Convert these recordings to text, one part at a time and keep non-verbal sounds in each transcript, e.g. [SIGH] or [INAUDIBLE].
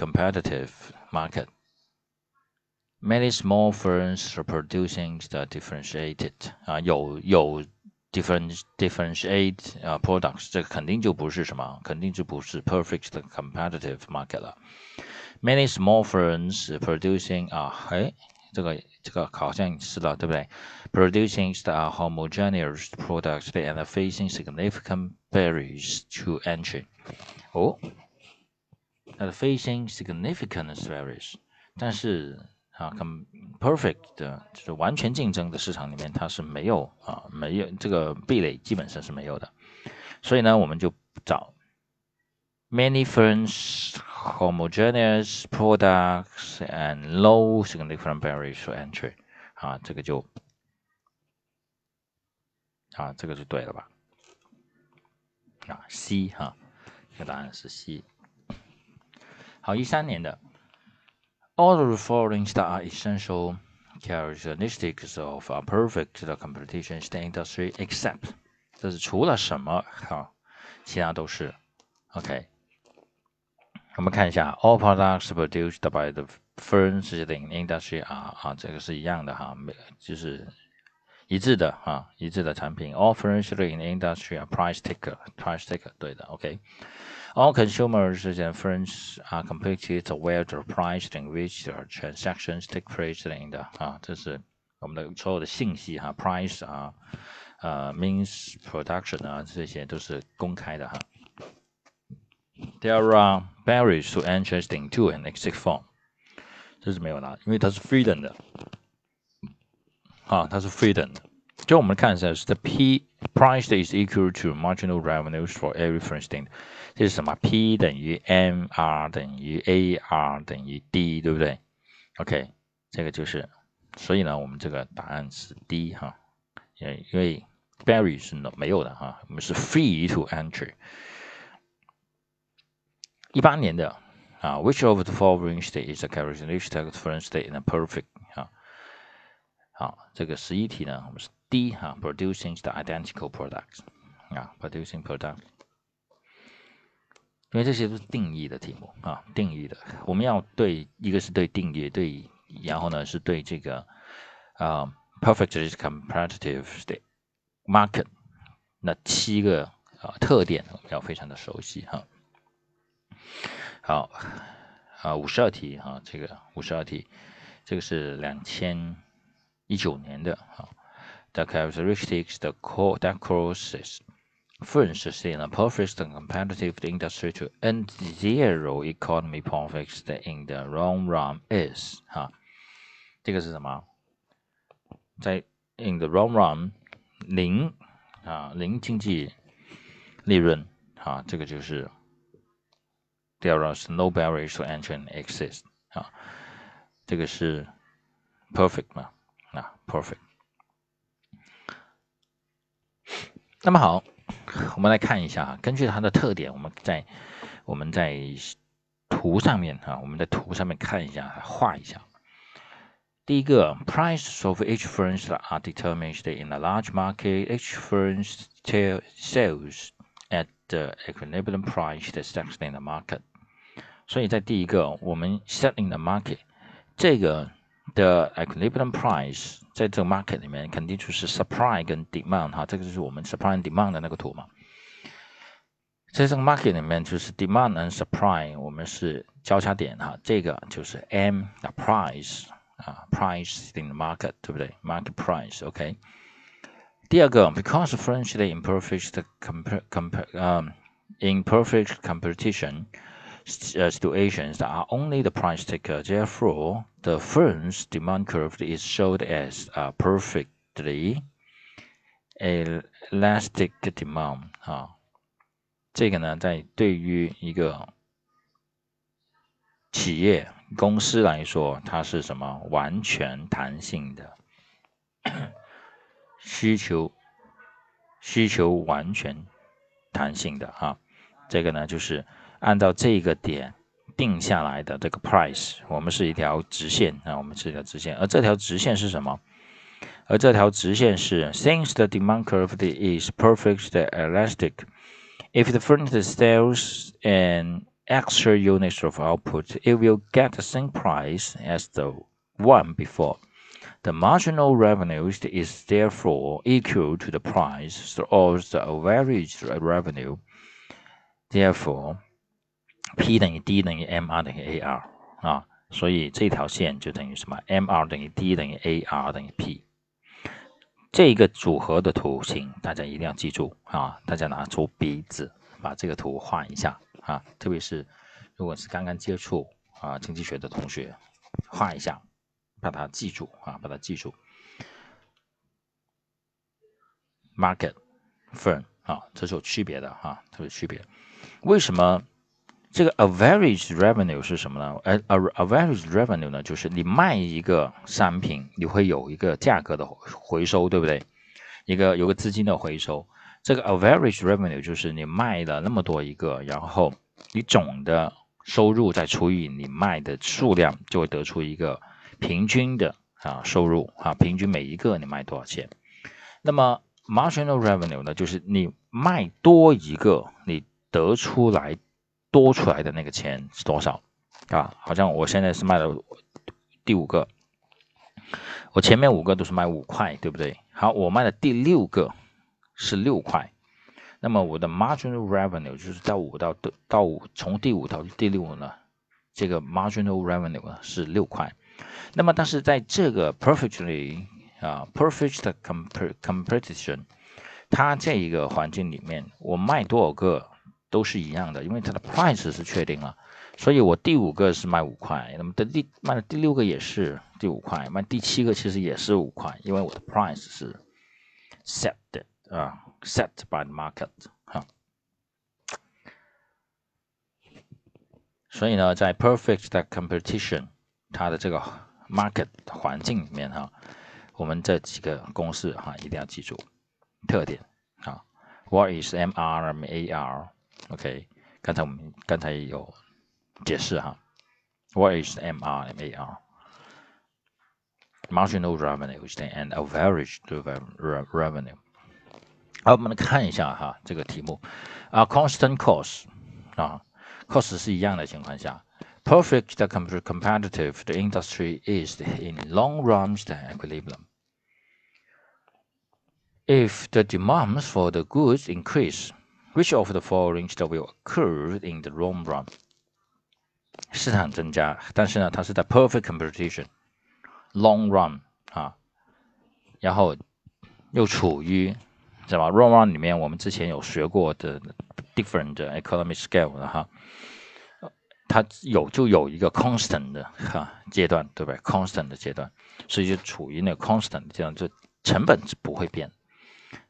competitive market. Many small firms are producing the differentiated 啊，有有 different differentiate 啊 products，这个肯定就不是什么，肯定就不是 perfect competitive market 了。Many small firms producing 啊，哎，这个这个好像是的，对不对？Producing the homogeneous products and facing significant barriers to entry。哦， 它 facing significant barriers，但是啊，com perfect 的就是完全竞争的市场里面，它是没有啊，没有这个壁垒，基本上是没有的。所以呢，我们就找 many firms homogeneous products and low significant barriers to entry 啊，这个就啊，这个就对了吧？啊，C 哈，这个答案是 C。好，一三年的。All the following are essential characteristics of a perfect competition industry except，这是除了什么哈，其他都是 OK。我们看一下，all products produced by the firms in industry 啊啊，这个是一样的哈，没就是 一致的哈，一致的产品。All firms in industry are price taker，price taker 对的 OK。All consumers and firms are completely aware of the price in which their transactions take place in the 啊，这是我们的所有的信息哈，price 啊，呃，means production 啊，这些都是公开的哈。There are barriers to entry into an exit form，这是没有的，因为它是 freedom 的， 啊，它是 freedom 的。就我们看一下，是 the P price is equal to marginal revenues for every first thing。这是什么？P 等于 MR 等于 AR 等于 D，对不对？OK，这个就是，所以呢，我们这个答案是 D 哈，因为因为 barrier 是没有的哈，我们是 free to entry。一八年的啊，Which of the following state is a characteristic of the first state in a perfect 啊？ 好，这个十一题呢，我们是 D 哈，producing the identical products 啊，producing product。因为这些都是定义的题目啊，定义的，我们要对一个是对定义，对，然后呢是对这个啊，perfectly competitive 的 market 那七个啊特点我们要非常的熟悉哈。好，啊五十二题哈，这个五十二题，这个是两千一九年的哈，the characteristics the core that causes First, in a perfect and competitive industry to end zero economy profits in the long run is 哈，这个是什么？在 in the long run 零啊零经济利润啊，这个就是 there is no barriers to entry and exit 啊，这个是 perfect 嘛 啊 perfect。那么好。我们来看一下啊，根据它的特点，我们在我们在图上面啊，我们在图上面看一下，画一下。第一个，prices of each firms are determined in a large market. Each firm sells at the equilibrium price that sets in the market. 所以在第一个，我们 set in the market 这个的 equilibrium price。在这个 market 里面，肯定就是 supply 跟 demand 哈，这个就是我们 supply and demand 的那个图嘛。在这个 market 里面，就是 demand and supply，我们是交叉点哈，这个就是 M 的 price 啊，price in the market，对不对？market price，OK。第二个，because French the imperfect compare compare 呃 imperfect competition。 uh, situations are only the price taker. Therefore, the firm's demand curve is showed as a perfectly elastic demand 啊，这个呢，在对于一个企业公司来说，它是什么？完全弹性的需求，需求完全弹性的啊，这个呢就是。 [COUGHS] 按照这个点定下来的这个 price，我们是一条直线啊，我们是一条直线，而这条直线是什么？而这条直线是 since the demand curve is perfectly elastic, if the furniture sells an extra units of output, it will get the same price as the one before. The marginal revenue is therefore equal to the price of the average revenue. Therefore, P 等于 D 等于 MR 等于 AR 啊，所以这条线就等于什么？MR 等于 D 等于 AR 等于 P。这个组合的图形大家一定要记住啊！大家拿出笔纸把这个图画一下啊！特别是如果是刚刚接触啊经济学的同学，画一下，把它记住啊，把它记住。Market firm 啊，这是有区别的哈，特别区别。为什么这个 average revenue 是什么呢？呃，average revenue 呢，就是你卖一个商品，你会有一个价格的回收，对不对？一个有个资金的回收。这个 average revenue 就是你卖了那么多一个，然后你总的收入再除以你卖的数量，就会得出一个平均的啊收入啊，平均每一个你卖多少钱。那么 marginal revenue 呢，就是你卖多一个，你得出来多出来的那个钱是多少啊？好像我现在是卖了第五个，我前面五个都是卖五块，对不对？好，我卖的第六个。是六块，那么我的 marginal revenue 就是到五到到五，从第五到第六呢，这个 marginal revenue 呢是六块。那么但是在这个 perfectly 啊 perfect competition，它这一个环境里面，我卖多少个都是一样的，因为它的 price 是确定了，所以我第五个是卖五块，那么的第卖的第六个也是第五块，卖第七个其实也是五块，因为我的 price 是 set 的。啊，set by the market 哈，所以呢，在 perfect competition 它的这个 market 环境里面哈，我们这几个公式哈一定要记住特点啊。What is M R M A R？AR？OK，刚才我们刚才有解释哈。What is MR and AR？Marginal revenue and average revenue。好，我们来看一下哈这个题目啊，constant cost 啊，cost 是一样的情况下，perfect competitive the industry is in long run the equilibrium. If the demands for the goods increase, which of the following will occur in the long run？市场增加，但是呢，它是在 perfect competition，long run 啊，然后又处于是吧？Run Run 里面我们之前有学过的 different economic scale 的哈，它有就有一个 constant 的哈阶段，对不对？constant 的阶段，所以就处于那个 constant 阶段，就成本是不会变。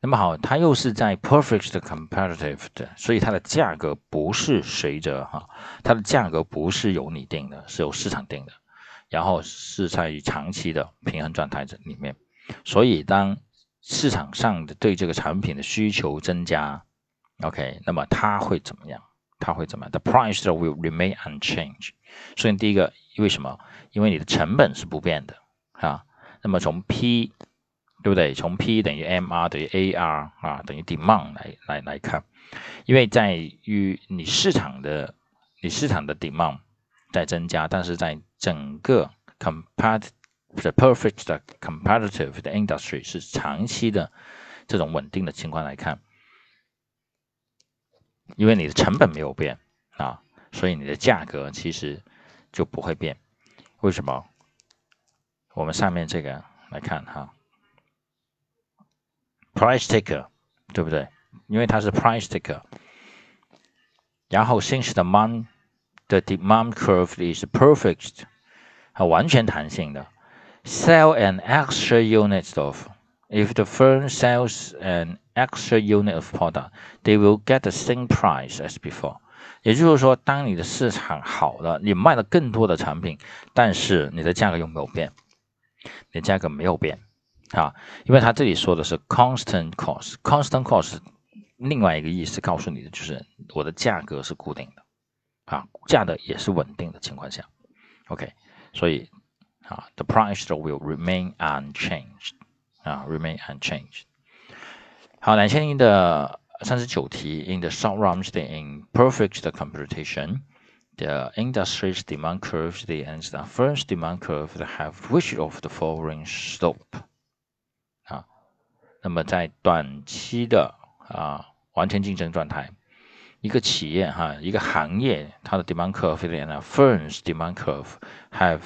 那么好，它又是在 perfect competitive 的，所以它的价格不是随着哈，它的价格不是由你定的，是由市场定的，然后是在于长期的平衡状态这里面，所以当市场上的对这个产品的需求增加，OK，那么它会怎么样？它会怎么样？The price will remain unchanged。所以第一个，为什么？因为你的成本是不变的啊。那么从 P，对不对？从 P 等于 MR 等于 AR 啊，等于 demand 来来来看，因为在于你市场的你市场的 demand 在增加，但是在整个 compared The perfect competitive 的 industry 是长期的这种稳定的情况来看，因为你的成本没有变啊，所以你的价格其实就不会变。为什么？我们上面这个来看哈 ，price taker 对不对？因为它是 price taker，然后 since the demand the demand curve is perfect，它完全弹性的。sell an extra unit of. If the firm sells an extra unit of product, they will get the same price as before. 也就是说，当你的市场好了，你卖了更多的产品，但是你的价格又没有变，你的价格没有变 啊，因为它这里说的是 constant cost。constant cost 另外一个意思告诉你的就是我的价格是固定的啊，价的也是稳定的情况下，OK，所以啊，the price will remain unchanged 啊，remain unchanged。好，两千零的三十九题，in the short run in perfect computation, the industry's demand curve the and the first demand curve have which of the following slope 啊， 那么在短期的啊完全竞争状态，一个企业哈，一个行业它的 demand curve 呢，firm's demand curve have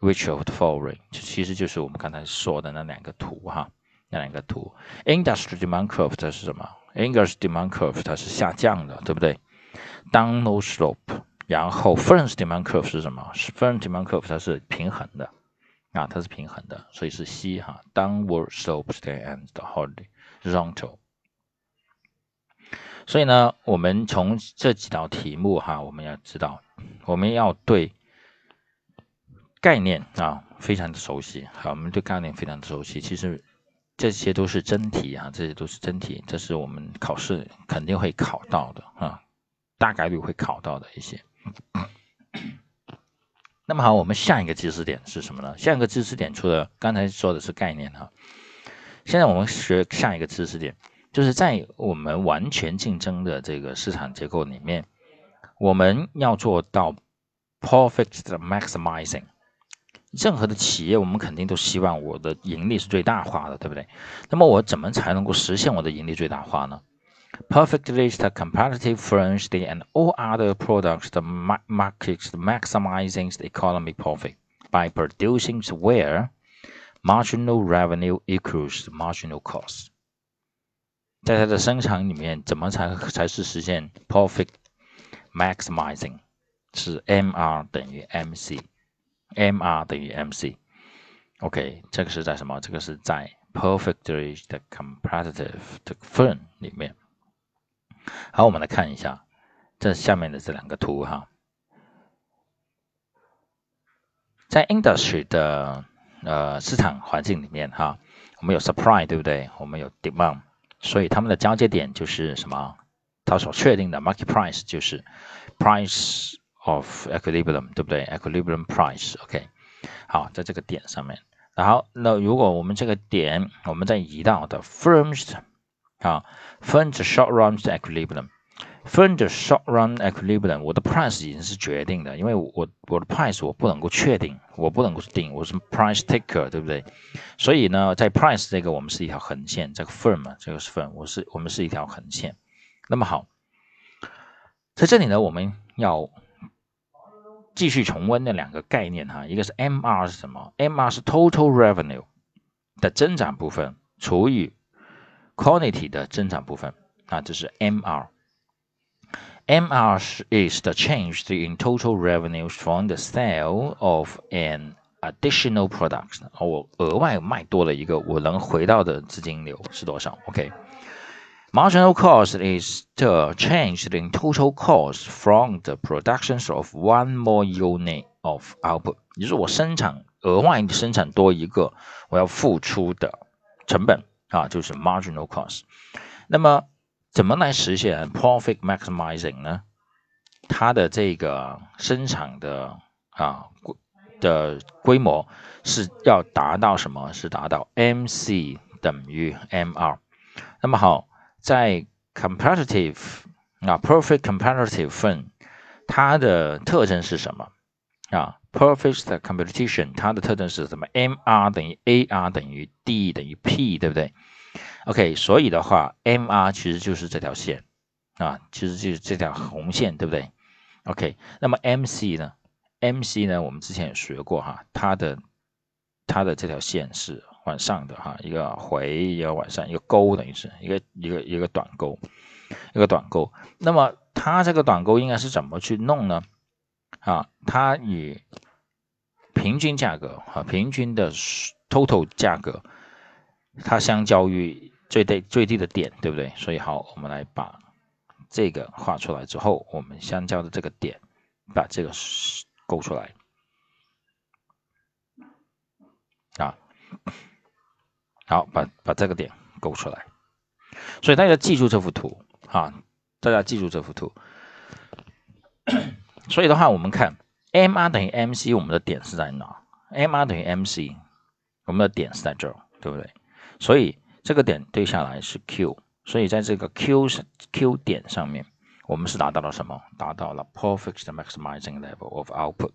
which of the following 其实就是我们刚才说的那两个图哈，那两个图，industry demand curve 它是什么？industry demand curve 它是下降的，对不对？downward slope，然后 firm's demand curve 是什么？？firms demand curve 它是平衡的啊，它是平衡的，所以是 C 哈，downward slopes and horizontal。所以呢，我们从这几道题目哈，我们要知道，我们要对概念啊非常的熟悉。好，我们对概念非常的熟悉，其实这些都是真题啊，这些都是真题，这是我们考试肯定会考到的啊。大概率会考到的一些。那么好，我们下一个知识点是什么呢？下一个知识点除了刚才说的是概念哈，现在我们学下一个知识点，就是在我们完全竞争的这个市场结构里面，我们要做到 profit maximizing。任何的企业，我们肯定都希望我的盈利是最大化的，对不对？那么我怎么才能够实现我的盈利最大化呢 ？perfectly the competitive firms and all other products the markets maximizing the economic profit by producing where marginal revenue equals marginal cost。在它的生产里面，怎么才才是实现 profit maximizing？是 MR 等于 MC，MR 等于 MC。OK，这个是在什么？这个是在 perfectly the competitive 的 firm 里面。 好，我们来看一下这下面的这两个图哈，在 industry 的呃市场环境里面哈，我们有 supply 对不对？我们有 demand，所以它们的交接点就是什么？它所确定的 market price 就是 price of equilibrium 对不对？equilibrium price，OK。好，在这个点上面，然后那如果我们这个点我们再移到的 firms。啊，find the short run equilibrium，find the short run equilibrium，我的 price 已经是决定的，因为我我的 price 我不能够确定，我不能够定，我是 price taker，对不对？所以呢，在 price 这个我们是一条横线，这个 firm 这个是 firm，我是我们是一条横线。那么好，在这里呢，我们要继续重温那两个概念哈，一个是 MR 是什么？MR 是 total revenue 的增长部分除以 quantity 的增长部分啊，这是 MR。MR is the change in total revenues from the sale of an additional product。我额外卖多了一个，我能回到的资金流是多少？OK。Marginal cost is the change in total cost from the productions of one more unit of output。也就是我生产额外生产多一个，我要付出的成本。 啊，就是 marginal cost。那么怎么来实现 profit maximizing 呢？它的这个生产的啊的规模是要达到什么？是达到 MC 等于 MR。那么好，在 competitive 啊 perfect competitive firm，它的特征是什么？啊，perfect competition 它的特征是什么？MR 等于 AR 等于 D 等于 P，对不对？OK，所以的话，MR 其实就是这条线啊，其实就是这条红线，对不对？OK，那么 MC 呢？MC 呢？我们之前也学过哈，它的它的这条线是往上的哈，一个回一个往上，一个勾等于是一个一个一个短勾，一个短勾。那么它这个短勾应该是怎么去弄呢？啊，它以平均价格啊，平均的 total 价格，它相较于最低最低的点，对不对？所以好，我们来把这个画出来之后，我们相交的这个点，把这个勾出来啊，好，把把这个点勾出来。所以大家记住这幅图啊，大家记住这幅图。所以的话，我们看 MR 等于 MC，我们的点是在哪？MR 等于 MC，我们的点是在这儿，对不对？所以这个点对下来是 Q，所以在这个 Q Q 点上面，我们是达到了什么？达到了 perfect maximizing level of output。